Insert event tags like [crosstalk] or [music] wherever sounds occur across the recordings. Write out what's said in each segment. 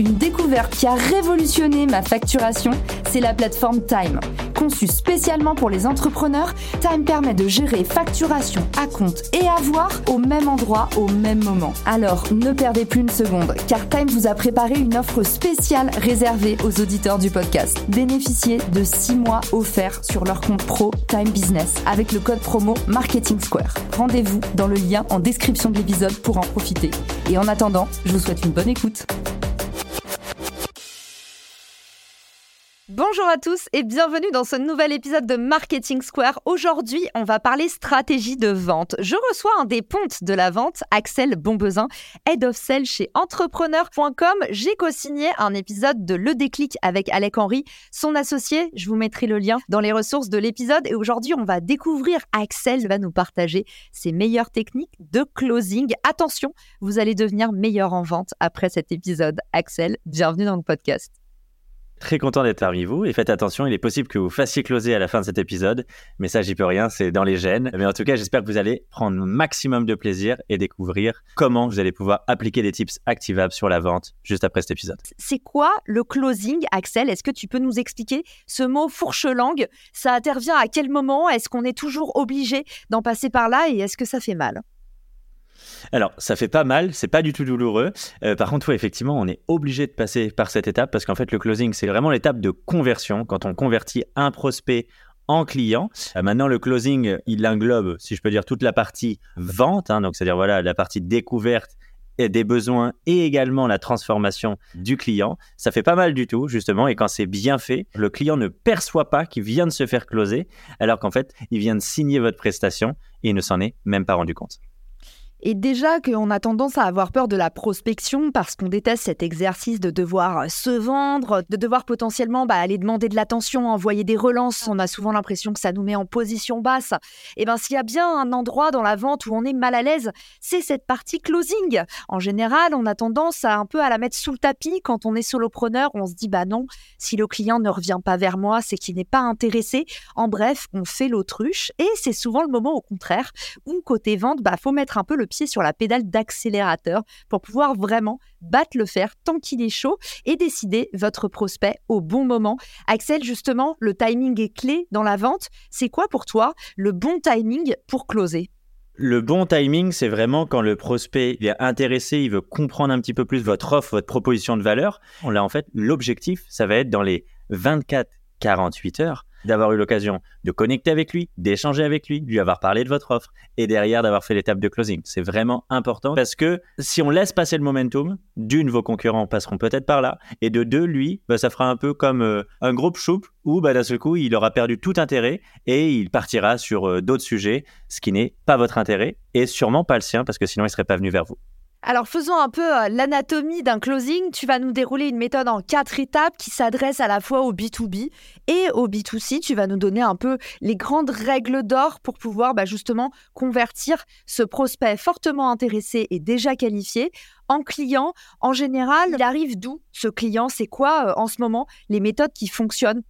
Une découverte qui a révolutionné ma facturation, c'est la plateforme Time. Conçue spécialement pour les entrepreneurs, Time permet de gérer facturation à compte et avoir au même endroit au même moment. Alors ne perdez plus une seconde, car Time vous a préparé une offre spéciale réservée aux auditeurs du podcast. Bénéficiez de 6 mois offerts sur leur compte pro Time Business avec le code promo Marketing Square. Rendez-vous dans le lien en description de l'épisode pour en profiter. Et en attendant, je vous souhaite une bonne écoute. Bonjour à tous et bienvenue dans ce nouvel épisode de Marketing Square. Aujourd'hui, on va parler stratégie de vente. Je reçois un des pontes de la vente, Axel Bombezin, Head of Sales chez entrepreneur.com. J'ai co-signé un épisode de Le Déclic avec Alec Henry, son associé. Je vous mettrai le lien dans les ressources de l'épisode. Et aujourd'hui, on va découvrir Axel va nous partager ses meilleures techniques de closing. Attention, vous allez devenir meilleur en vente après cet épisode. Axel, bienvenue dans le podcast. Très content d'être parmi vous et faites attention, il est possible que vous fassiez closer à la fin de cet épisode, mais ça j'y peux rien, c'est dans les gènes. Mais en tout cas, j'espère que vous allez prendre un maximum de plaisir et découvrir comment vous allez pouvoir appliquer des tips activables sur la vente juste après cet épisode. C'est quoi le closing, Axel? Est-ce que tu peux nous expliquer ce mot fourche-langue? Ça intervient à quel moment? Est-ce qu'on est toujours obligé d'en passer par là et est-ce que ça fait mal? Alors, ça fait pas mal, c'est pas du tout douloureux. Euh, par contre, effectivement, on est obligé de passer par cette étape parce qu'en fait, le closing, c'est vraiment l'étape de conversion. Quand on convertit un prospect en client. Euh, maintenant, le closing, il englobe, si je peux dire, toute la partie vente, hein, donc c'est-à-dire voilà la partie découverte des besoins et également la transformation du client. Ça fait pas mal du tout, justement, et quand c'est bien fait, le client ne perçoit pas qu'il vient de se faire closer, alors qu'en fait, il vient de signer votre prestation et il ne s'en est même pas rendu compte. Et déjà qu'on a tendance à avoir peur de la prospection parce qu'on déteste cet exercice de devoir se vendre, de devoir potentiellement bah, aller demander de l'attention, envoyer des relances. On a souvent l'impression que ça nous met en position basse. Et bien, s'il y a bien un endroit dans la vente où on est mal à l'aise, c'est cette partie closing. En général, on a tendance à un peu à la mettre sous le tapis quand on est solopreneur. On se dit, bah non, si le client ne revient pas vers moi, c'est qu'il n'est pas intéressé. En bref, on fait l'autruche. Et c'est souvent le moment au contraire où côté vente, bah faut mettre un peu le pied sur la pédale d'accélérateur pour pouvoir vraiment battre le fer tant qu'il est chaud et décider votre prospect au bon moment. Axel, justement, le timing est clé dans la vente. C'est quoi pour toi le bon timing pour closer? Le bon timing, c'est vraiment quand le prospect est intéressé, il veut comprendre un petit peu plus votre offre, votre proposition de valeur. L'a en fait, l'objectif, ça va être dans les 24-48 heures d'avoir eu l'occasion de connecter avec lui, d'échanger avec lui, de lui avoir parlé de votre offre et derrière d'avoir fait l'étape de closing. C'est vraiment important parce que si on laisse passer le momentum, d'une, vos concurrents passeront peut-être par là et de deux, lui, bah, ça fera un peu comme euh, un groupe choupe où bah, d'un seul coup, il aura perdu tout intérêt et il partira sur euh, d'autres sujets, ce qui n'est pas votre intérêt et sûrement pas le sien parce que sinon il serait pas venu vers vous. Alors faisons un peu euh, l'anatomie d'un closing. Tu vas nous dérouler une méthode en quatre étapes qui s'adresse à la fois au B2B et au B2C. Tu vas nous donner un peu les grandes règles d'or pour pouvoir bah, justement convertir ce prospect fortement intéressé et déjà qualifié en client. En général, il arrive d'où ce client? C'est quoi euh, en ce moment les méthodes qui fonctionnent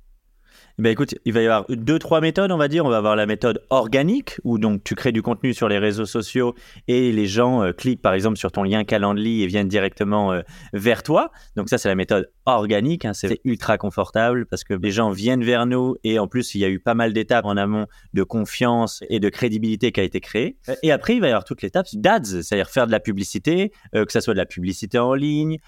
ben écoute, il va y avoir deux, trois méthodes, on va dire. On va avoir la méthode organique, où donc tu crées du contenu sur les réseaux sociaux et les gens euh, cliquent par exemple sur ton lien Calendly et viennent directement euh, vers toi. Donc ça, c'est la méthode organique. Hein. c'est ultra confortable parce que les gens viennent vers nous et en plus, il y a eu pas mal d'étapes en amont de confiance et de crédibilité qui a été créée. Et après, il va y avoir toute l'étape d'ads, c'est-à-dire faire de la publicité, euh, que ça soit de la publicité en ligne,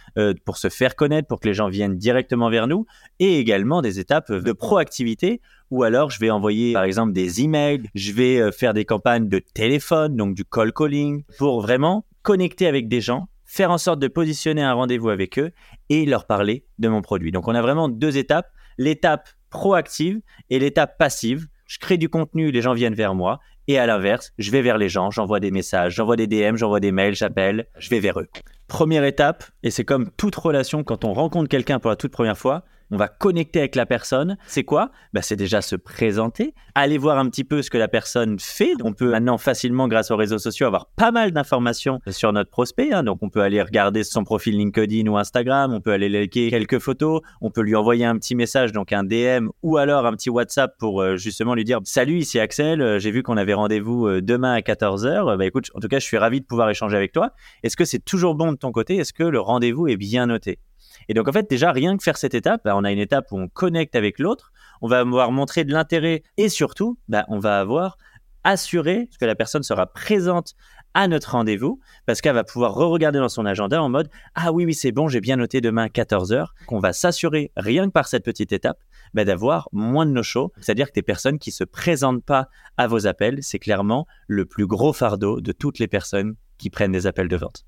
pour se faire connaître, pour que les gens viennent directement vers nous, et également des étapes de proactivité ou alors je vais envoyer par exemple des emails, je vais euh, faire des campagnes de téléphone, donc du call calling, pour vraiment connecter avec des gens, faire en sorte de positionner un rendez-vous avec eux et leur parler de mon produit. Donc on a vraiment deux étapes, l'étape proactive et l'étape passive. Je crée du contenu, les gens viennent vers moi. Et à l'inverse, je vais vers les gens, j'envoie des messages, j'envoie des DM, j'envoie des mails, j'appelle, je vais vers eux. Première étape, et c'est comme toute relation quand on rencontre quelqu'un pour la toute première fois, on va connecter avec la personne. C'est quoi? Bah, C'est déjà se présenter, aller voir un petit peu ce que la personne fait. On peut maintenant facilement, grâce aux réseaux sociaux, avoir pas mal d'informations sur notre prospect. Hein. Donc on peut aller regarder son profil LinkedIn ou Instagram, on peut aller liker quelques photos, on peut lui envoyer un petit message, donc un DM ou alors un petit WhatsApp pour euh, justement lui dire Salut, ici Axel, euh, j'ai vu qu'on avait rendez-vous euh, demain à 14h. Bah écoute, en tout cas, je suis ravi de pouvoir échanger avec toi. Est-ce que c'est toujours bon de ton côté? Est-ce que le rendez-vous est bien noté? Et donc, en fait, déjà, rien que faire cette étape, bah, on a une étape où on connecte avec l'autre, on va avoir montré de l'intérêt et surtout, bah, on va avoir assuré que la personne sera présente à notre rendez-vous parce qu'elle va pouvoir re-regarder dans son agenda en mode Ah oui, oui, c'est bon, j'ai bien noté demain 14h. Qu'on va s'assurer, rien que par cette petite étape, bah, d'avoir moins de no-show. C'est-à-dire que des personnes qui ne se présentent pas à vos appels, c'est clairement le plus gros fardeau de toutes les personnes qui prennent des appels de vente.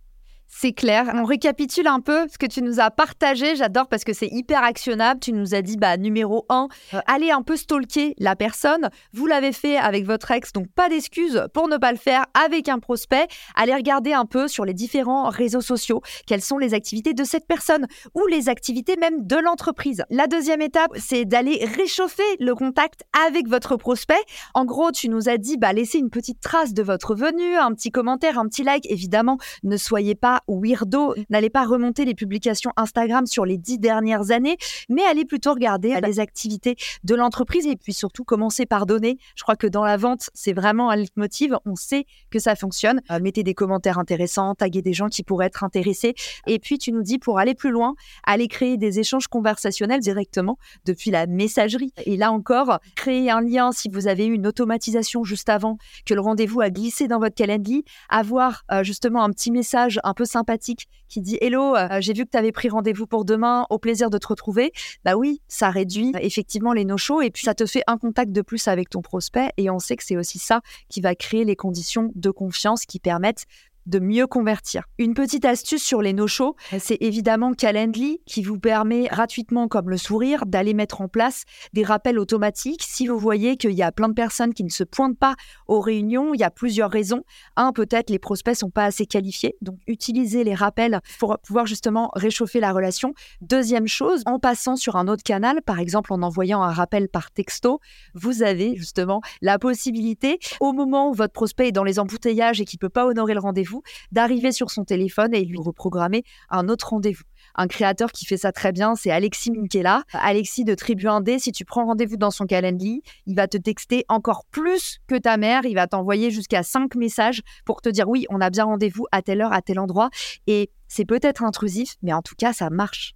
C'est clair. On récapitule un peu ce que tu nous as partagé. J'adore parce que c'est hyper actionnable. Tu nous as dit, bah, numéro 1, euh, allez un peu stalker la personne. Vous l'avez fait avec votre ex, donc pas d'excuses pour ne pas le faire avec un prospect. Allez regarder un peu sur les différents réseaux sociaux quelles sont les activités de cette personne ou les activités même de l'entreprise. La deuxième étape, c'est d'aller réchauffer le contact avec votre prospect. En gros, tu nous as dit, bah, laissez une petite trace de votre venue, un petit commentaire, un petit like. Évidemment, ne soyez pas weirdo. N'allez pas remonter les publications Instagram sur les dix dernières années, mais allez plutôt regarder les activités de l'entreprise et puis surtout commencer par donner. Je crois que dans la vente, c'est vraiment un leitmotiv. On sait que ça fonctionne. Euh, mettez des commentaires intéressants, taguez des gens qui pourraient être intéressés. Et puis, tu nous dis, pour aller plus loin, allez créer des échanges conversationnels directement depuis la messagerie. Et là encore, créer un lien si vous avez eu une automatisation juste avant que le rendez-vous a glissé dans votre calendrier, avoir euh, justement un petit message un peu sympathique qui dit Hello, euh, j'ai vu que tu avais pris rendez-vous pour demain, au plaisir de te retrouver. Bah oui, ça réduit effectivement les no-shows et puis ça te fait un contact de plus avec ton prospect. Et on sait que c'est aussi ça qui va créer les conditions de confiance qui permettent de mieux convertir. Une petite astuce sur les no-shows, c'est évidemment Calendly qui vous permet gratuitement, comme le sourire, d'aller mettre en place des rappels automatiques. Si vous voyez qu'il y a plein de personnes qui ne se pointent pas aux réunions, il y a plusieurs raisons. Un, peut-être les prospects sont pas assez qualifiés, donc utilisez les rappels pour pouvoir justement réchauffer la relation. Deuxième chose, en passant sur un autre canal, par exemple en envoyant un rappel par texto, vous avez justement la possibilité, au moment où votre prospect est dans les embouteillages et qui peut pas honorer le rendez-vous, d'arriver sur son téléphone et lui reprogrammer un autre rendez-vous. Un créateur qui fait ça très bien, c'est Alexis Minkela. Alexis de Tribu 1D, si tu prends rendez-vous dans son calendrier, il va te texter encore plus que ta mère. Il va t'envoyer jusqu'à 5 messages pour te dire oui, on a bien rendez-vous à telle heure, à tel endroit. Et c'est peut-être intrusif, mais en tout cas, ça marche.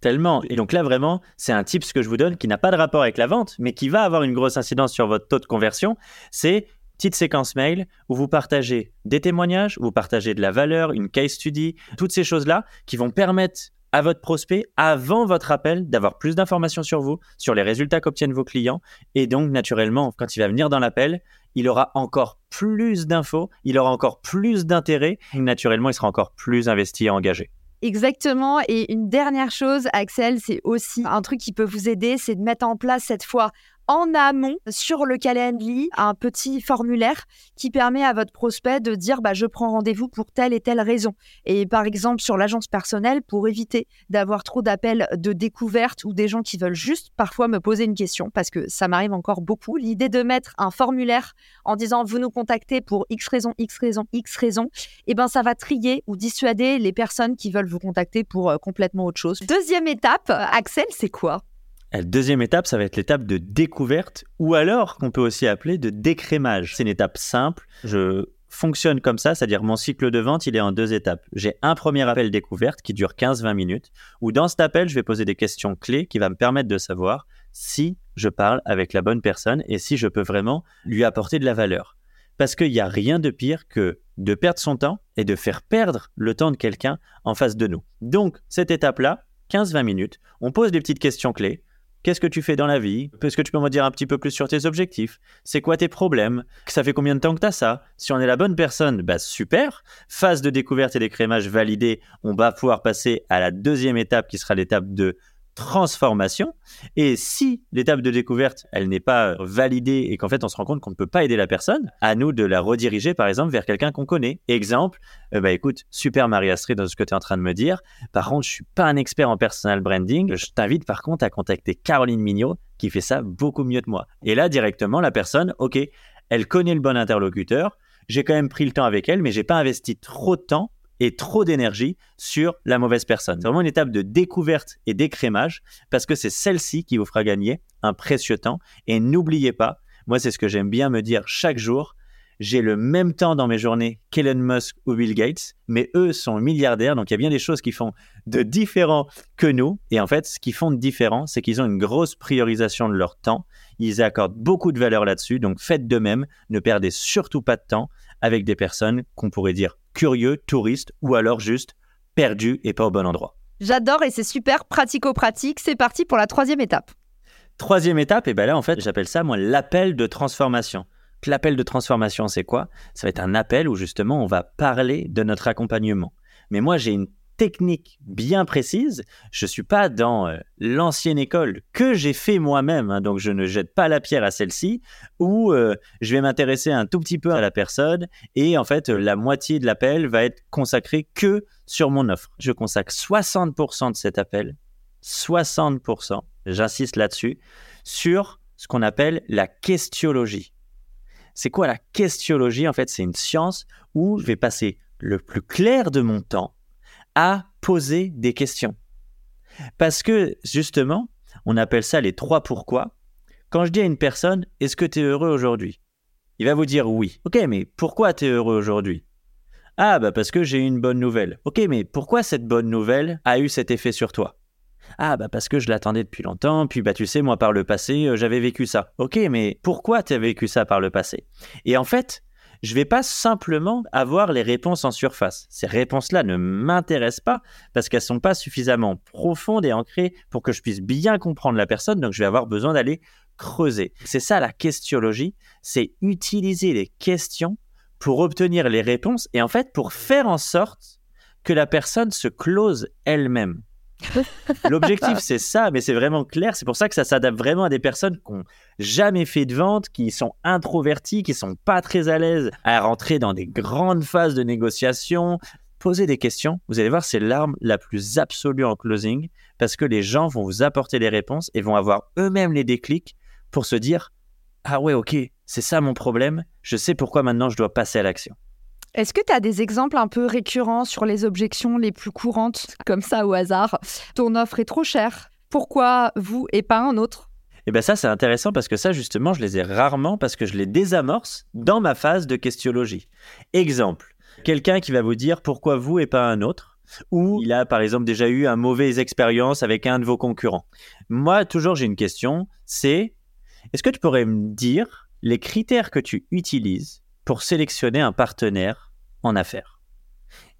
Tellement. Et donc là, vraiment, c'est un tip que je vous donne qui n'a pas de rapport avec la vente, mais qui va avoir une grosse incidence sur votre taux de conversion. C'est petite séquence mail où vous partagez des témoignages, vous partagez de la valeur, une case study, toutes ces choses-là qui vont permettre à votre prospect, avant votre appel, d'avoir plus d'informations sur vous, sur les résultats qu'obtiennent vos clients. Et donc, naturellement, quand il va venir dans l'appel, il aura encore plus d'infos, il aura encore plus d'intérêt. Naturellement, il sera encore plus investi et engagé. Exactement. Et une dernière chose, Axel, c'est aussi un truc qui peut vous aider, c'est de mettre en place cette fois en amont sur le calendrier un petit formulaire qui permet à votre prospect de dire bah, je prends rendez-vous pour telle et telle raison. Et par exemple sur l'agence personnelle, pour éviter d'avoir trop d'appels de découverte ou des gens qui veulent juste parfois me poser une question, parce que ça m'arrive encore beaucoup, l'idée de mettre un formulaire en disant vous nous contactez pour X raison, X raison, X raison, et eh ben ça va trier ou dissuader les personnes qui veulent vous contacter pour euh, complètement autre chose. Deuxième étape, Axel, c'est quoi? La deuxième étape, ça va être l'étape de découverte ou alors qu'on peut aussi appeler de décrémage. C'est une étape simple. Je fonctionne comme ça, c'est-à-dire mon cycle de vente, il est en deux étapes. J'ai un premier appel découverte qui dure 15-20 minutes, où dans cet appel, je vais poser des questions clés qui vont me permettre de savoir si je parle avec la bonne personne et si je peux vraiment lui apporter de la valeur. Parce qu'il n'y a rien de pire que de perdre son temps et de faire perdre le temps de quelqu'un en face de nous. Donc, cette étape-là, 15-20 minutes, on pose des petites questions clés, Qu'est-ce que tu fais dans la vie? Est-ce que tu peux me dire un petit peu plus sur tes objectifs? C'est quoi tes problèmes? Ça fait combien de temps que tu ça? Si on est la bonne personne, bah super. Phase de découverte et d'écrémage validée, on va pouvoir passer à la deuxième étape qui sera l'étape de transformation. Et si l'étape de découverte, elle n'est pas validée et qu'en fait on se rend compte qu'on ne peut pas aider la personne, à nous de la rediriger par exemple vers quelqu'un qu'on connaît. Exemple, euh, bah écoute, super Marie Astrid dans ce que tu es en train de me dire. Par contre, je suis pas un expert en personal branding. Je t'invite par contre à contacter Caroline Mignot qui fait ça beaucoup mieux que moi. Et là directement la personne, ok, elle connaît le bon interlocuteur. J'ai quand même pris le temps avec elle, mais j'ai pas investi trop de temps et trop d'énergie sur la mauvaise personne. C'est vraiment une étape de découverte et d'écrémage parce que c'est celle-ci qui vous fera gagner un précieux temps. Et n'oubliez pas, moi c'est ce que j'aime bien me dire chaque jour, j'ai le même temps dans mes journées qu'Elon Musk ou Bill Gates, mais eux sont milliardaires, donc il y a bien des choses qui font de différent que nous. Et en fait, ce qu'ils font de différent, c'est qu'ils ont une grosse priorisation de leur temps. Ils accordent beaucoup de valeur là-dessus, donc faites de même. Ne perdez surtout pas de temps avec des personnes qu'on pourrait dire curieux, touristes ou alors juste perdus et pas au bon endroit. J'adore et c'est super pratico-pratique. C'est parti pour la troisième étape. Troisième étape, et ben là en fait j'appelle ça moi l'appel de transformation. L'appel de transformation c'est quoi? Ça va être un appel où justement on va parler de notre accompagnement. Mais moi j'ai une technique bien précise. Je suis pas dans euh, l'ancienne école que j'ai fait moi-même, hein, donc je ne jette pas la pierre à celle-ci, où euh, je vais m'intéresser un tout petit peu à la personne et en fait la moitié de l'appel va être consacrée que sur mon offre. Je consacre 60% de cet appel, 60%, j'insiste là-dessus, sur ce qu'on appelle la questiologie. C'est quoi la questiologie En fait, c'est une science où je vais passer le plus clair de mon temps à poser des questions. Parce que justement, on appelle ça les trois pourquoi. Quand je dis à une personne, est-ce que tu es heureux aujourd'hui? Il va vous dire oui. Ok, mais pourquoi tu es heureux aujourd'hui? Ah, bah parce que j'ai eu une bonne nouvelle. Ok, mais pourquoi cette bonne nouvelle a eu cet effet sur toi? Ah bah parce que je l'attendais depuis longtemps, puis bah tu sais moi par le passé euh, j'avais vécu ça. Ok mais pourquoi tu as vécu ça par le passé? Et en fait je vais pas simplement avoir les réponses en surface. Ces réponses-là ne m'intéressent pas parce qu'elles sont pas suffisamment profondes et ancrées pour que je puisse bien comprendre la personne. Donc, je vais avoir besoin d'aller creuser. C'est ça la questiologie, c'est utiliser les questions pour obtenir les réponses et en fait pour faire en sorte que la personne se close elle-même. [laughs] L'objectif, c'est ça, mais c'est vraiment clair. C'est pour ça que ça s'adapte vraiment à des personnes qui n'ont jamais fait de vente, qui sont introverties, qui sont pas très à l'aise à rentrer dans des grandes phases de négociation. Poser des questions, vous allez voir, c'est l'arme la plus absolue en closing parce que les gens vont vous apporter les réponses et vont avoir eux-mêmes les déclics pour se dire Ah ouais, ok, c'est ça mon problème, je sais pourquoi maintenant je dois passer à l'action. Est-ce que tu as des exemples un peu récurrents sur les objections les plus courantes, comme ça au hasard? Ton offre est trop chère. Pourquoi vous et pas un autre? Eh bien ça, c'est intéressant parce que ça, justement, je les ai rarement parce que je les désamorce dans ma phase de questiologie. Exemple, quelqu'un qui va vous dire pourquoi vous et pas un autre, ou il a par exemple déjà eu une mauvaise expérience avec un de vos concurrents. Moi, toujours, j'ai une question, c'est est-ce que tu pourrais me dire les critères que tu utilises pour sélectionner un partenaire en affaires.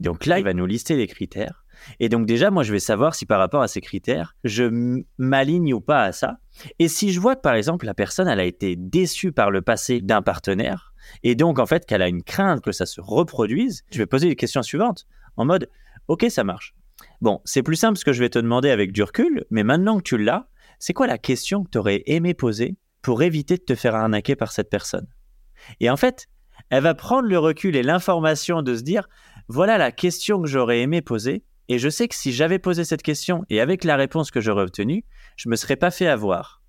Donc là, il va nous lister les critères. Et donc déjà, moi, je vais savoir si par rapport à ces critères, je m'aligne ou pas à ça. Et si je vois que par exemple, la personne, elle a été déçue par le passé d'un partenaire, et donc en fait qu'elle a une crainte que ça se reproduise, je vais poser les questions suivantes en mode, ok, ça marche. Bon, c'est plus simple ce que je vais te demander avec du recul, mais maintenant que tu l'as, c'est quoi la question que tu aurais aimé poser pour éviter de te faire arnaquer par cette personne? Et en fait, elle va prendre le recul et l'information de se dire, voilà la question que j'aurais aimé poser, et je sais que si j'avais posé cette question et avec la réponse que j'aurais obtenue, je me serais pas fait avoir.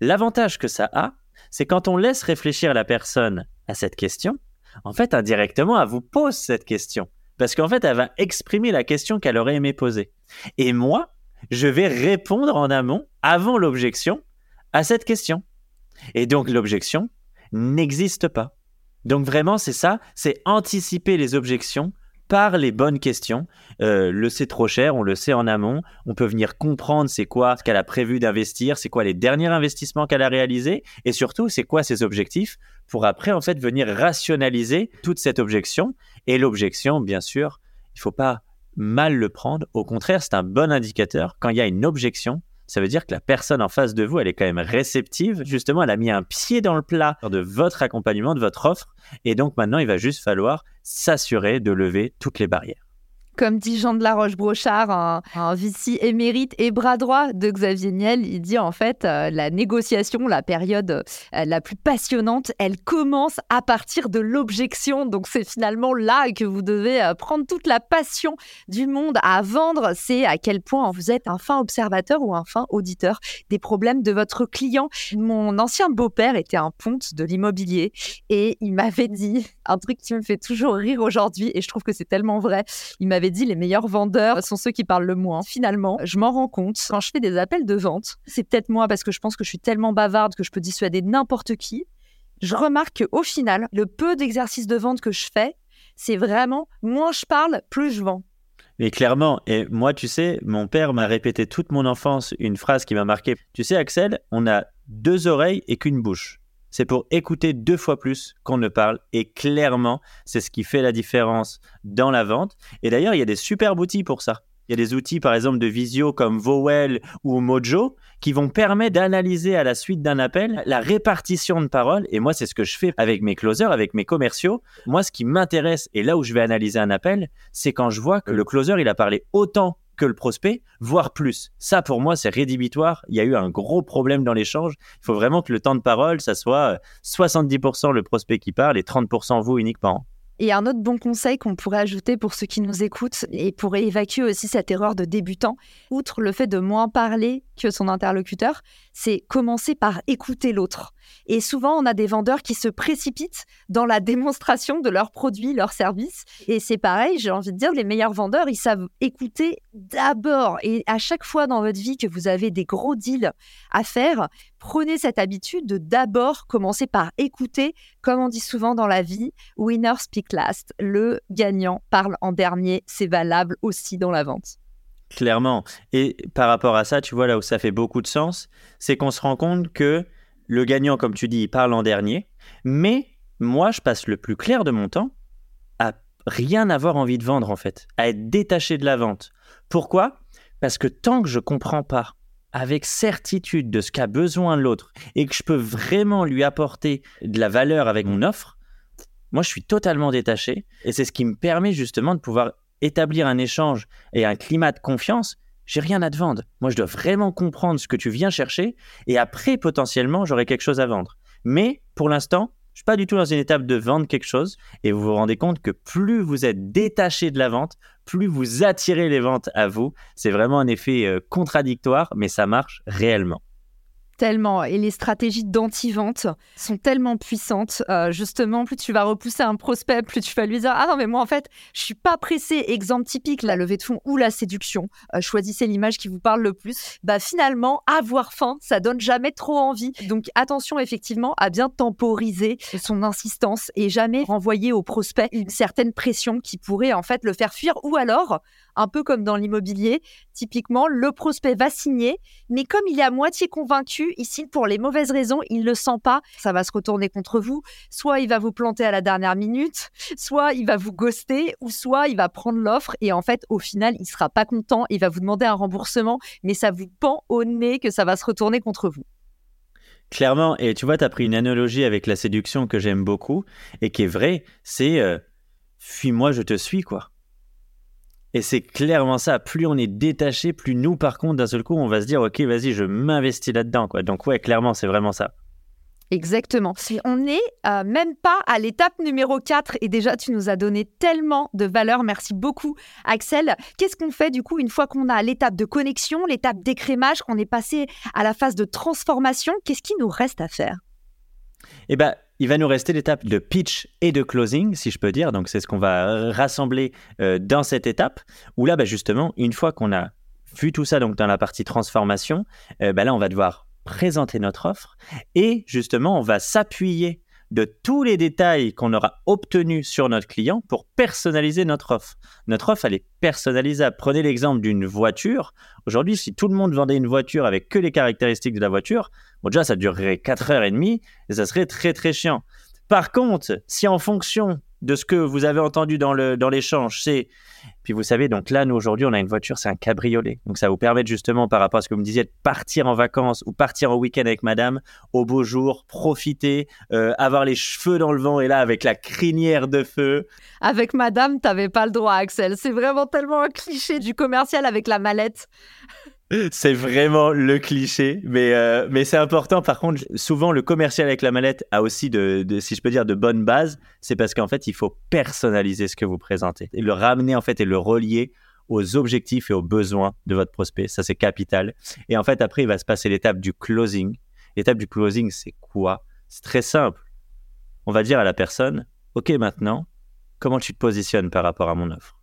L'avantage que ça a, c'est quand on laisse réfléchir la personne à cette question, en fait, indirectement, elle vous pose cette question. Parce qu'en fait, elle va exprimer la question qu'elle aurait aimé poser. Et moi, je vais répondre en amont, avant l'objection, à cette question. Et donc, l'objection n'existe pas. Donc vraiment, c'est ça, c'est anticiper les objections par les bonnes questions. Euh, le c'est trop cher, on le sait en amont. On peut venir comprendre c'est quoi ce qu'elle a prévu d'investir, c'est quoi les derniers investissements qu'elle a réalisés, et surtout c'est quoi ses objectifs pour après en fait venir rationaliser toute cette objection. Et l'objection, bien sûr, il faut pas mal le prendre. Au contraire, c'est un bon indicateur. Quand il y a une objection, ça veut dire que la personne en face de vous, elle est quand même réceptive. Justement, elle a mis un pied dans le plat de votre accompagnement, de votre offre. Et donc maintenant, il va juste falloir s'assurer de lever toutes les barrières. Comme dit Jean de la Roche-Brochard, un, un VC émérite et bras droit de Xavier Niel, il dit en fait euh, la négociation, la période euh, la plus passionnante, elle commence à partir de l'objection. Donc c'est finalement là que vous devez euh, prendre toute la passion du monde à vendre. C'est à quel point vous êtes un fin observateur ou un fin auditeur des problèmes de votre client. Mon ancien beau-père était un ponte de l'immobilier et il m'avait dit un truc qui me fait toujours rire aujourd'hui et je trouve que c'est tellement vrai. Il m'avait dit les meilleurs vendeurs sont ceux qui parlent le moins. Finalement, je m'en rends compte quand je fais des appels de vente. C'est peut-être moi parce que je pense que je suis tellement bavarde que je peux dissuader n'importe qui. Je remarque qu'au final, le peu d'exercices de vente que je fais, c'est vraiment moins je parle, plus je vends. Mais clairement, et moi, tu sais, mon père m'a répété toute mon enfance une phrase qui m'a marqué. Tu sais, Axel, on a deux oreilles et qu'une bouche c'est pour écouter deux fois plus qu'on ne parle. Et clairement, c'est ce qui fait la différence dans la vente. Et d'ailleurs, il y a des super outils pour ça. Il y a des outils, par exemple, de visio comme Vowel ou Mojo qui vont permettre d'analyser à la suite d'un appel la répartition de paroles. Et moi, c'est ce que je fais avec mes closers, avec mes commerciaux. Moi, ce qui m'intéresse et là où je vais analyser un appel, c'est quand je vois que le closer, il a parlé autant le prospect, voire plus. Ça, pour moi, c'est rédhibitoire. Il y a eu un gros problème dans l'échange. Il faut vraiment que le temps de parole, ça soit 70% euh, le prospect qui parle et 30% vous uniquement. Et un autre bon conseil qu'on pourrait ajouter pour ceux qui nous écoutent et pour évacuer aussi cette erreur de débutant, outre le fait de moins parler que son interlocuteur, c'est commencer par écouter l'autre. Et souvent, on a des vendeurs qui se précipitent dans la démonstration de leurs produits, leurs services. Et c'est pareil, j'ai envie de dire, les meilleurs vendeurs, ils savent écouter d'abord. Et à chaque fois dans votre vie que vous avez des gros deals à faire, prenez cette habitude de d'abord commencer par écouter, comme on dit souvent dans la vie, winner speak last. Le gagnant parle en dernier. C'est valable aussi dans la vente. Clairement. Et par rapport à ça, tu vois là où ça fait beaucoup de sens, c'est qu'on se rend compte que le gagnant, comme tu dis, il parle en dernier. Mais moi, je passe le plus clair de mon temps à rien avoir envie de vendre, en fait, à être détaché de la vente. Pourquoi? Parce que tant que je comprends pas avec certitude de ce qu'a besoin l'autre et que je peux vraiment lui apporter de la valeur avec mon offre, moi je suis totalement détaché et c'est ce qui me permet justement de pouvoir établir un échange et un climat de confiance j'ai rien à te vendre. Moi, je dois vraiment comprendre ce que tu viens chercher et après, potentiellement, j'aurai quelque chose à vendre. Mais pour l'instant, je suis pas du tout dans une étape de vendre quelque chose et vous vous rendez compte que plus vous êtes détaché de la vente, plus vous attirez les ventes à vous. C'est vraiment un effet euh, contradictoire, mais ça marche réellement tellement. Et les stratégies d'anti-vente sont tellement puissantes. Euh, justement, plus tu vas repousser un prospect, plus tu vas lui dire Ah non, mais moi, en fait, je suis pas pressé. Exemple typique, la levée de fonds ou la séduction. Euh, choisissez l'image qui vous parle le plus. Bah, finalement, avoir faim, ça donne jamais trop envie. Donc, attention, effectivement, à bien temporiser son insistance et jamais renvoyer au prospect une certaine pression qui pourrait, en fait, le faire fuir ou alors un peu comme dans l'immobilier. Typiquement, le prospect va signer, mais comme il est à moitié convaincu, il signe pour les mauvaises raisons, il ne le sent pas, ça va se retourner contre vous. Soit il va vous planter à la dernière minute, [laughs] soit il va vous ghoster, ou soit il va prendre l'offre et en fait, au final, il sera pas content, il va vous demander un remboursement, mais ça vous pend au nez que ça va se retourner contre vous. Clairement, et tu vois, tu as pris une analogie avec la séduction que j'aime beaucoup et qui est vraie, c'est euh, fuis-moi, je te suis, quoi. Et c'est clairement ça. Plus on est détaché, plus nous, par contre, d'un seul coup, on va se dire, OK, vas-y, je m'investis là-dedans. Quoi. Donc, ouais, clairement, c'est vraiment ça. Exactement. On n'est euh, même pas à l'étape numéro 4 et déjà tu nous as donné tellement de valeur. Merci beaucoup Axel. Qu'est-ce qu'on fait du coup une fois qu'on a l'étape de connexion, l'étape d'écrémage, qu'on est passé à la phase de transformation? Qu'est-ce qui nous reste à faire? Eh bien, il va nous rester l'étape de pitch et de closing, si je peux dire. Donc, c'est ce qu'on va rassembler euh, dans cette étape. Où là, bah, justement, une fois qu'on a vu tout ça donc dans la partie transformation, euh, bah, là, on va devoir présenter notre offre et justement, on va s'appuyer de tous les détails qu'on aura obtenus sur notre client pour personnaliser notre offre. Notre offre, elle est personnalisable. Prenez l'exemple d'une voiture. Aujourd'hui, si tout le monde vendait une voiture avec que les caractéristiques de la voiture, déjà, ça durerait 4 heures et demie et ça serait très, très chiant. Par contre, si en fonction de ce que vous avez entendu dans dans l'échange. C'est puis vous savez, donc là, nous aujourd'hui, on a une voiture, c'est un cabriolet. Donc ça vous permet justement, par rapport à ce que vous me disiez, de partir en vacances ou partir en week-end avec madame, au beau jour, profiter, euh, avoir les cheveux dans le vent et là, avec la crinière de feu. Avec madame, t'avais pas le droit, Axel. C'est vraiment tellement un cliché du commercial avec la mallette. C'est vraiment le cliché, mais, euh, mais c'est important. Par contre, souvent, le commercial avec la mallette a aussi, de, si je peux dire, de bonnes bases. C'est parce qu'en fait, il faut personnaliser ce que vous présentez et le ramener en fait et le relier aux objectifs et aux besoins de votre prospect. Ça, c'est capital. Et en fait, après, il va se passer l'étape du closing. L'étape du closing, c'est quoi? C'est très simple. On va dire à la personne, OK, maintenant, comment tu te positionnes par rapport à mon offre?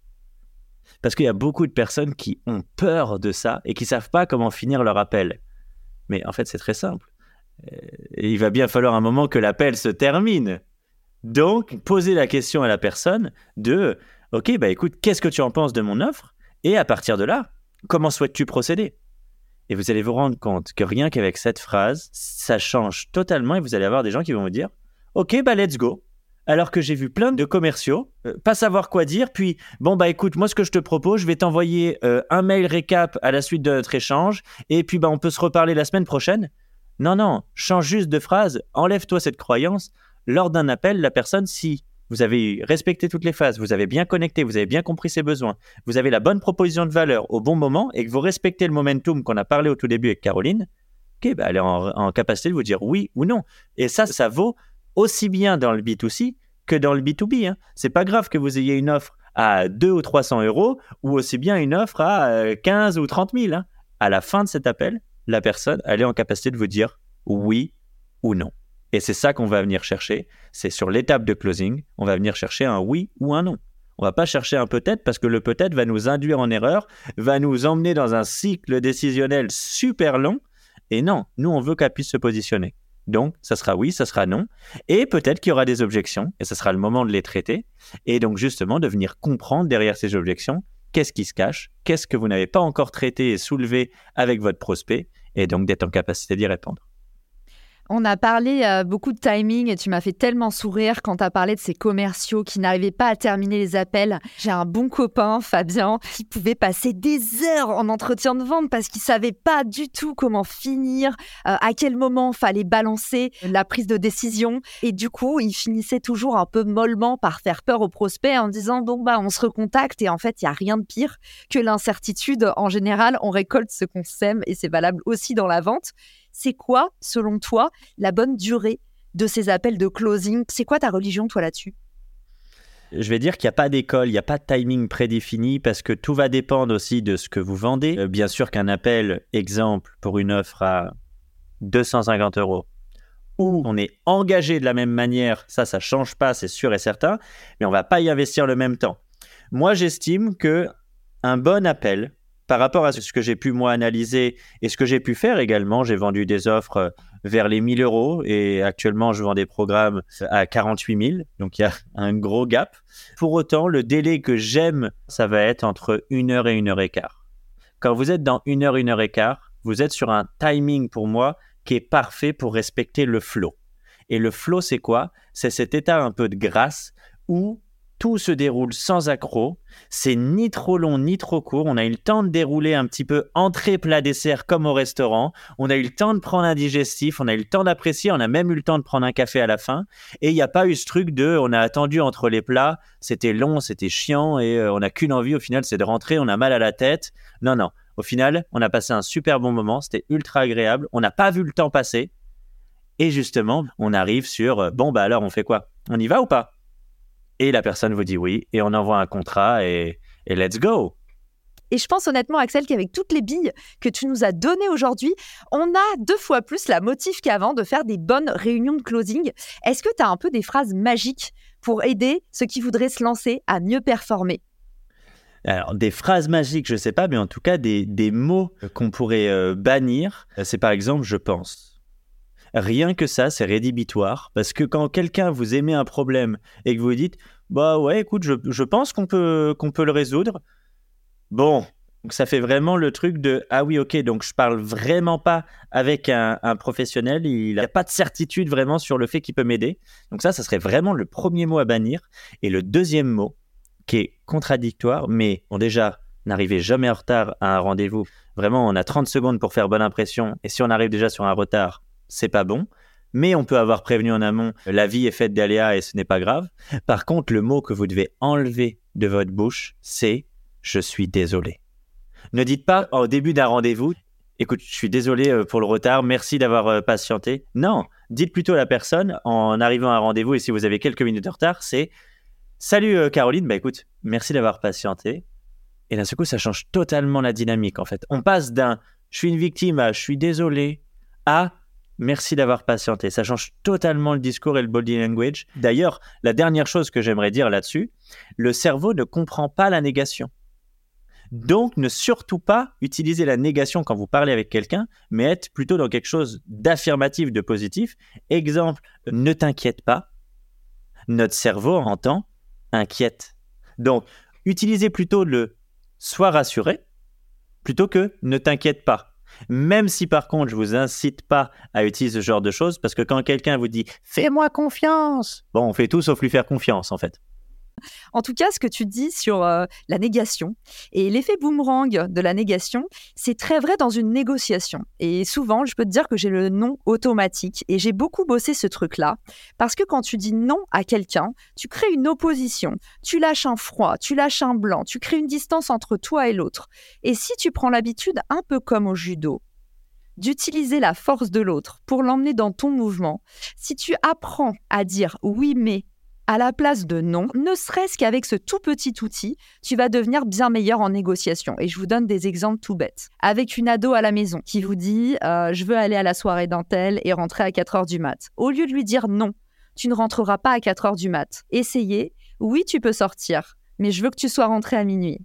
Parce qu'il y a beaucoup de personnes qui ont peur de ça et qui savent pas comment finir leur appel. Mais en fait, c'est très simple. Euh, il va bien falloir un moment que l'appel se termine. Donc, posez la question à la personne de OK, bah écoute, qu'est-ce que tu en penses de mon offre? Et à partir de là, comment souhaites-tu procéder? Et vous allez vous rendre compte que rien qu'avec cette phrase, ça change totalement et vous allez avoir des gens qui vont vous dire OK, bah let's go alors que j'ai vu plein de commerciaux euh, pas savoir quoi dire. Puis, bon, bah écoute, moi, ce que je te propose, je vais t'envoyer euh, un mail récap à la suite de notre échange. Et puis, bah, on peut se reparler la semaine prochaine. Non, non, change juste de phrase. Enlève-toi cette croyance. Lors d'un appel, la personne, si vous avez respecté toutes les phases, vous avez bien connecté, vous avez bien compris ses besoins, vous avez la bonne proposition de valeur au bon moment et que vous respectez le momentum qu'on a parlé au tout début avec Caroline, ok, bah, elle est en, en capacité de vous dire oui ou non. Et ça, ça vaut aussi bien dans le B2C que dans le B2B. Hein. C'est pas grave que vous ayez une offre à 2 ou 300 euros ou aussi bien une offre à 15 euh, ou 30 000. Hein. À la fin de cet appel, la personne, elle est en capacité de vous dire oui ou non. Et c'est ça qu'on va venir chercher. C'est sur l'étape de closing, on va venir chercher un oui ou un non. On va pas chercher un peut-être parce que le peut-être va nous induire en erreur, va nous emmener dans un cycle décisionnel super long. Et non, nous, on veut qu'elle puisse se positionner. Donc, ça sera oui, ça sera non. Et peut-être qu'il y aura des objections, et ce sera le moment de les traiter. Et donc, justement, de venir comprendre derrière ces objections, qu'est-ce qui se cache, qu'est-ce que vous n'avez pas encore traité et soulevé avec votre prospect, et donc d'être en capacité d'y répondre. On a parlé euh, beaucoup de timing et tu m'as fait tellement sourire quand tu as parlé de ces commerciaux qui n'arrivaient pas à terminer les appels. J'ai un bon copain, Fabien, qui pouvait passer des heures en entretien de vente parce qu'il savait pas du tout comment finir, euh, à quel moment fallait balancer la prise de décision. Et du coup, il finissait toujours un peu mollement par faire peur aux prospects en disant bon bah on se recontacte et en fait il y a rien de pire que l'incertitude. En général, on récolte ce qu'on sème et c'est valable aussi dans la vente. C'est quoi, selon toi, la bonne durée de ces appels de closing? C'est quoi ta religion, toi, là-dessus? Je vais dire qu'il n'y a pas d'école, il n'y a pas de timing prédéfini parce que tout va dépendre aussi de ce que vous vendez. Euh, bien sûr qu'un appel, exemple, pour une offre à 250 euros, où on est engagé de la même manière, ça, ça change pas, c'est sûr et certain, mais on va pas y investir le même temps. Moi, j'estime que un bon appel, par rapport à ce que j'ai pu moi analyser et ce que j'ai pu faire également, j'ai vendu des offres euh, vers les 1000 euros et actuellement je vends des programmes à 48 000, donc il y a [laughs] un gros gap. Pour autant, le délai que j'aime, ça va être entre une heure et une heure et quart. Quand vous êtes dans une heure, une heure et quart, vous êtes sur un timing pour moi qui est parfait pour respecter le flow. Et le flow, c'est quoi? C'est cet état un peu de grâce où tout se déroule sans accroc. C'est ni trop long ni trop court. On a eu le temps de dérouler un petit peu entrée, plat, dessert comme au restaurant. On a eu le temps de prendre un digestif. On a eu le temps d'apprécier. On a même eu le temps de prendre un café à la fin. Et il n'y a pas eu ce truc de on a attendu entre les plats. C'était long, c'était chiant et euh, on n'a qu'une envie au final, c'est de rentrer. On a mal à la tête. Non, non. Au final, on a passé un super bon moment. C'était ultra agréable. On n'a pas vu le temps passer. Et justement, on arrive sur euh, bon, bah alors on fait quoi? On y va ou pas? Et la personne vous dit oui, et on envoie un contrat et, let's go. Et je pense honnêtement, Axel, qu'avec toutes les billes que tu nous as données aujourd'hui, on a deux fois plus la motive qu'avant de faire des bonnes réunions de closing. Est-ce que tu as un peu des phrases magiques pour aider ceux qui voudraient se lancer à mieux performer? Alors, des phrases magiques, je ne sais pas, mais en tout cas, des, mots qu'on pourrait euh, bannir. C'est par exemple, je pense. Rien que ça, c'est rédhibitoire parce que quand quelqu'un vous émet un problème et que vous dites bah ouais, écoute, je, pense qu'on peut qu'on peut le résoudre. Bon, Donc ça fait vraiment le truc de ah oui ok donc je parle vraiment pas avec un, professionnel, il n'a pas de certitude vraiment sur le fait qu'il peut m'aider. Donc ça, ça serait vraiment le premier mot à bannir. Et le deuxième mot qui est contradictoire, mais bon déjà n'arrivez jamais en retard à un rendez-vous. Vraiment, on a 30 secondes pour faire bonne impression et si on arrive déjà sur un retard, c'est pas bon. Mais on peut avoir prévenu en amont, la vie est faite d'aléas et ce n'est pas grave. Par contre, le mot que vous devez enlever de votre bouche, c'est je suis désolé. Ne dites pas au début d'un rendez-vous, écoute, je suis désolé euh, pour le retard, merci d'avoir euh, patienté. Non, dites plutôt à la personne en arrivant à un rendez-vous et si vous avez quelques minutes de retard, c'est Salut euh, Caroline, bah écoute, merci d'avoir patienté. Et d'un seul coup, ça change totalement la dynamique en fait. On passe d'un je suis une victime à je suis désolé à merci d'avoir patienté. Ça change totalement le discours et le body language. D'ailleurs, la dernière chose que j'aimerais dire là-dessus, le cerveau ne comprend pas la négation. Donc, ne surtout pas utiliser la négation quand vous parlez avec quelqu'un, mais être plutôt dans quelque chose d'affirmatif, de positif. Exemple, ne t'inquiète pas. Notre cerveau entend inquiète. Donc, utilisez plutôt le sois rassuré plutôt que ne t'inquiète pas. Même si par contre, je vous incite pas à utiliser ce genre de choses, parce que quand quelqu'un vous dit fais-moi confiance, bon, on fait tout sauf lui faire confiance en fait. En tout cas, ce que tu dis sur euh, la négation et l'effet boomerang de la négation, c'est très vrai dans une négociation. Et souvent, je peux te dire que j'ai le non automatique et j'ai beaucoup bossé ce truc-là parce que quand tu dis non à quelqu'un, tu crées une opposition, tu lâches un froid, tu lâches un blanc, tu crées une distance entre toi et l'autre. Et si tu prends l'habitude, un peu comme au judo, d'utiliser la force de l'autre pour l'emmener dans ton mouvement, si tu apprends à dire oui mais à la place de non, ne serait-ce qu'avec ce tout petit outil, tu vas devenir bien meilleur en négociation. Et je vous donne des exemples tout bêtes. Avec une ado à la maison qui vous dit euh, Je veux aller à la soirée dentelle et rentrer à 4 heures du mat. Au lieu de lui dire non, tu ne rentreras pas à 4 heures du mat. Essayez. Oui, tu peux sortir, mais je veux que tu sois rentré à minuit.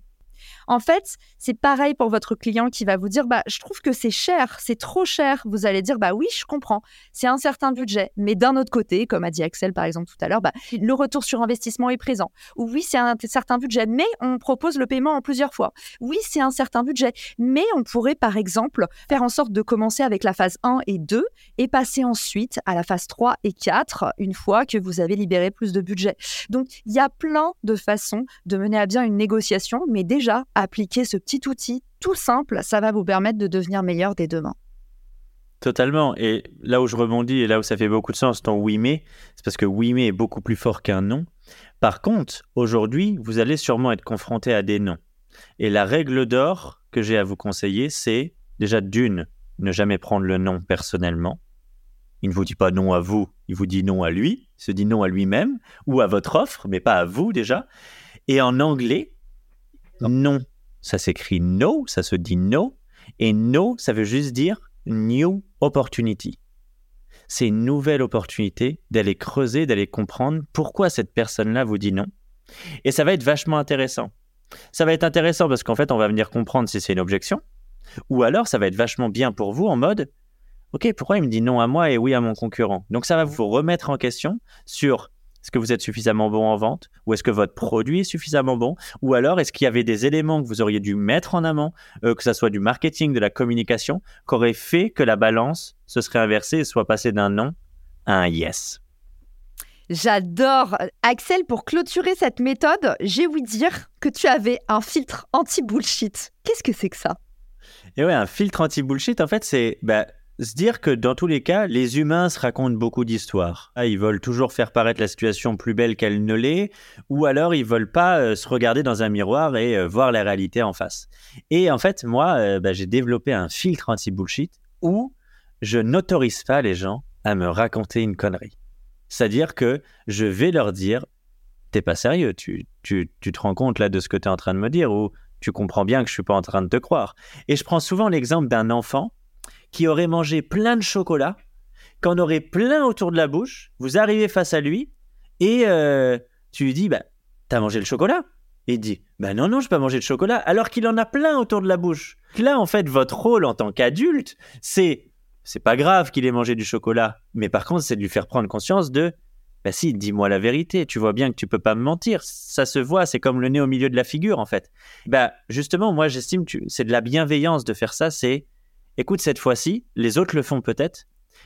En fait, c'est pareil pour votre client qui va vous dire bah je trouve que c'est cher, c'est trop cher. Vous allez dire bah oui, je comprends. C'est un certain budget, mais d'un autre côté, comme a dit Axel par exemple tout à l'heure, bah, le retour sur investissement est présent. Ou oui, c'est un certain budget, mais on propose le paiement en plusieurs fois. Oui, c'est un certain budget, mais on pourrait par exemple faire en sorte de commencer avec la phase 1 et 2 et passer ensuite à la phase 3 et 4 une fois que vous avez libéré plus de budget. Donc, il y a plein de façons de mener à bien une négociation, mais déjà appliquer ce petit outil tout simple, ça va vous permettre de devenir meilleur dès demain. Totalement. Et là où je rebondis et là où ça fait beaucoup de sens, ton oui mais, c'est parce que oui mais est beaucoup plus fort qu'un non. Par contre, aujourd'hui, vous allez sûrement être confronté à des noms. Et la règle d'or que j'ai à vous conseiller, c'est déjà d'une, ne jamais prendre le nom personnellement. Il ne vous dit pas non à vous, il vous dit non à lui, il se dit non à lui-même ou à votre offre, mais pas à vous déjà. Et en anglais, non. Ça s'écrit no, ça se dit no. Et no, ça veut juste dire new opportunity. C'est une nouvelle opportunité d'aller creuser, d'aller comprendre pourquoi cette personne-là vous dit non. Et ça va être vachement intéressant. Ça va être intéressant parce qu'en fait, on va venir comprendre si c'est une objection. Ou alors, ça va être vachement bien pour vous en mode, OK, pourquoi il me dit non à moi et oui à mon concurrent? Donc ça va vous remettre en question sur est-ce que vous êtes suffisamment bon en vente Ou est-ce que votre produit est suffisamment bon Ou alors, est-ce qu'il y avait des éléments que vous auriez dû mettre en amont, euh, que ce soit du marketing, de la communication, qu'aurait fait que la balance se serait inversée et soit passée d'un non à un yes? J'adore. Axel, pour clôturer cette méthode, j'ai ouï dire que tu avais un filtre anti-bullshit. Qu'est-ce que c'est que ça? Et ouais, un filtre anti-bullshit, en fait, c'est bah, se dire que dans tous les cas, les humains se racontent beaucoup d'histoires. Ah, ils veulent toujours faire paraître la situation plus belle qu'elle ne l'est, ou alors ils veulent pas euh, se regarder dans un miroir et euh, voir la réalité en face. Et en fait, moi, euh, bah, j'ai développé un filtre anti-bullshit où je n'autorise pas les gens à me raconter une connerie. C'est-à-dire que je vais leur dire, t'es pas sérieux, tu, tu, tu te rends compte là de ce que tu es en train de me dire, ou tu comprends bien que je suis pas en train de te croire. Et je prends souvent l'exemple d'un enfant qui aurait mangé plein de chocolat, qu'en aurait plein autour de la bouche, vous arrivez face à lui et euh, tu lui dis bah t'as mangé le chocolat il dit bah non non je pas mangé de chocolat alors qu'il en a plein autour de la bouche. Là en fait votre rôle en tant qu'adulte c'est c'est pas grave qu'il ait mangé du chocolat mais par contre c'est de lui faire prendre conscience de Bah si, dis-moi la vérité, tu vois bien que tu peux pas me mentir, ça se voit, c'est comme le nez au milieu de la figure en fait. Bah justement, moi j'estime que c'est de la bienveillance de faire ça, c'est écoute cette fois-ci, les autres le font peut-être,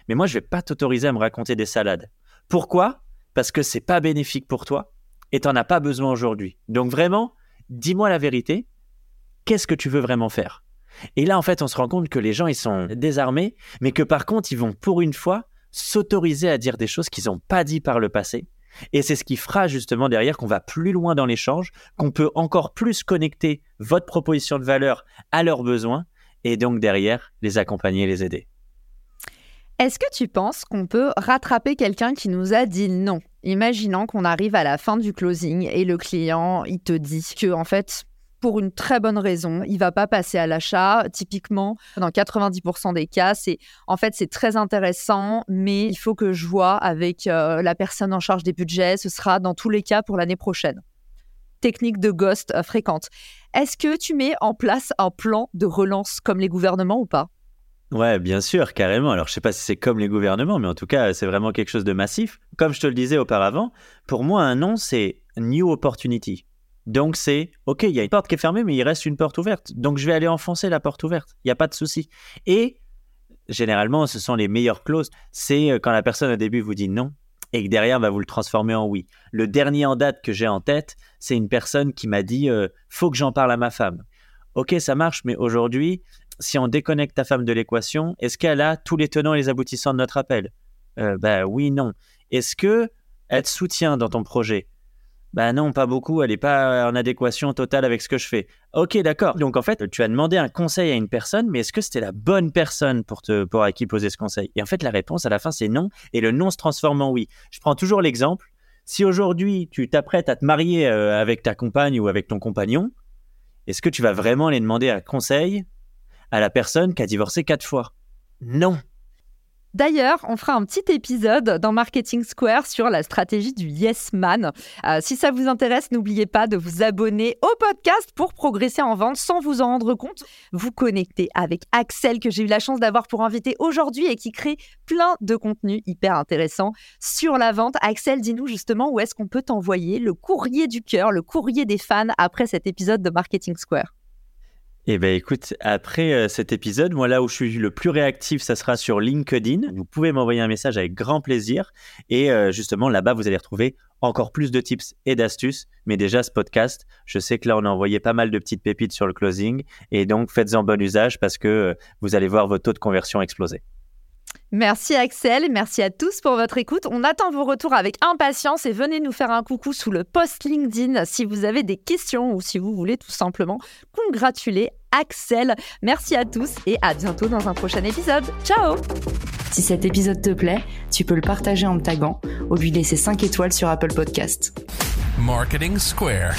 mais moi je vais pas t'autoriser à me raconter des salades. Pourquoi? Parce que c'est pas bénéfique pour toi et t'en as pas besoin aujourd'hui. Donc vraiment, dis-moi la vérité, qu'est-ce que tu veux vraiment faire? Et là en fait, on se rend compte que les gens ils sont désarmés, mais que par contre, ils vont pour une fois s'autoriser à dire des choses qu'ils n'ont pas dit par le passé. Et c'est ce qui fera justement derrière qu'on va plus loin dans l'échange, qu'on peut encore plus connecter votre proposition de valeur à leurs besoins et donc derrière les accompagner les aider. Est-ce que tu penses qu'on peut rattraper quelqu'un qui nous a dit non? Imaginons qu'on arrive à la fin du closing et le client, il te dit que en fait, pour une très bonne raison. Il va pas passer à l'achat. Typiquement, dans 90% des cas, c'est en fait c'est très intéressant, mais il faut que je vois avec euh, la personne en charge des budgets. Ce sera dans tous les cas pour l'année prochaine. Technique de ghost euh, fréquente. Est-ce que tu mets en place un plan de relance comme les gouvernements ou pas? Ouais, bien sûr, carrément. Alors, je sais pas si c'est comme les gouvernements, mais en tout cas, c'est vraiment quelque chose de massif. Comme je te le disais auparavant, pour moi, un nom, c'est new opportunity. Donc c'est, ok, il y a une porte qui est fermée, mais il reste une porte ouverte. Donc je vais aller enfoncer la porte ouverte. Il n'y a pas de souci. Et généralement, ce sont les meilleures clauses. C'est euh, quand la personne au début vous dit non et que derrière va vous le transformer en oui. Le dernier en date que j'ai en tête, c'est une personne qui m'a dit euh, faut que j'en parle à ma femme. Ok, ça marche, mais aujourd'hui, si on déconnecte ta femme de l'équation, est-ce qu'elle a tous les tenants et les aboutissants de notre appel? Bah oui, non. Est-ce que elle te soutient dans ton projet? Bah non, pas beaucoup, elle n'est pas en adéquation totale avec ce que je fais. Ok, d'accord. Donc en fait, tu as demandé un conseil à une personne, mais est-ce que c'était la bonne personne pour, te, pour à qui poser ce conseil? Et en fait, la réponse à la fin, c'est non, et le non se transforme en oui. Je prends toujours l'exemple. Si aujourd'hui, tu t'apprêtes à te marier euh, avec ta compagne ou avec ton compagnon, est-ce que tu vas vraiment aller demander un conseil à la personne qui a divorcé quatre fois? Non. D'ailleurs, on fera un petit épisode dans Marketing Square sur la stratégie du Yes Man. Euh, si ça vous intéresse, n'oubliez pas de vous abonner au podcast pour progresser en vente sans vous en rendre compte. Vous connectez avec Axel que j'ai eu la chance d'avoir pour inviter aujourd'hui et qui crée plein de contenus hyper intéressants sur la vente. Axel, dis-nous justement où est-ce qu'on peut t'envoyer le courrier du cœur, le courrier des fans après cet épisode de Marketing Square. Eh bien, écoute, après euh, cet épisode, moi, là où je suis le plus réactif, ça sera sur LinkedIn. Vous pouvez m'envoyer un message avec grand plaisir. Et euh, justement, là-bas, vous allez retrouver encore plus de tips et d'astuces. Mais déjà, ce podcast, je sais que là, on a envoyé pas mal de petites pépites sur le closing. Et donc, faites-en bon usage parce que euh, vous allez voir votre taux de conversion exploser. Merci Axel, merci à tous pour votre écoute. On attend vos retours avec impatience et venez nous faire un coucou sous le post LinkedIn si vous avez des questions ou si vous voulez tout simplement congratuler Axel. Merci à tous et à bientôt dans un prochain épisode. Ciao Si cet épisode te plaît, tu peux le partager en me taguant ou lui laisser 5 étoiles sur Apple Podcast. Marketing Square.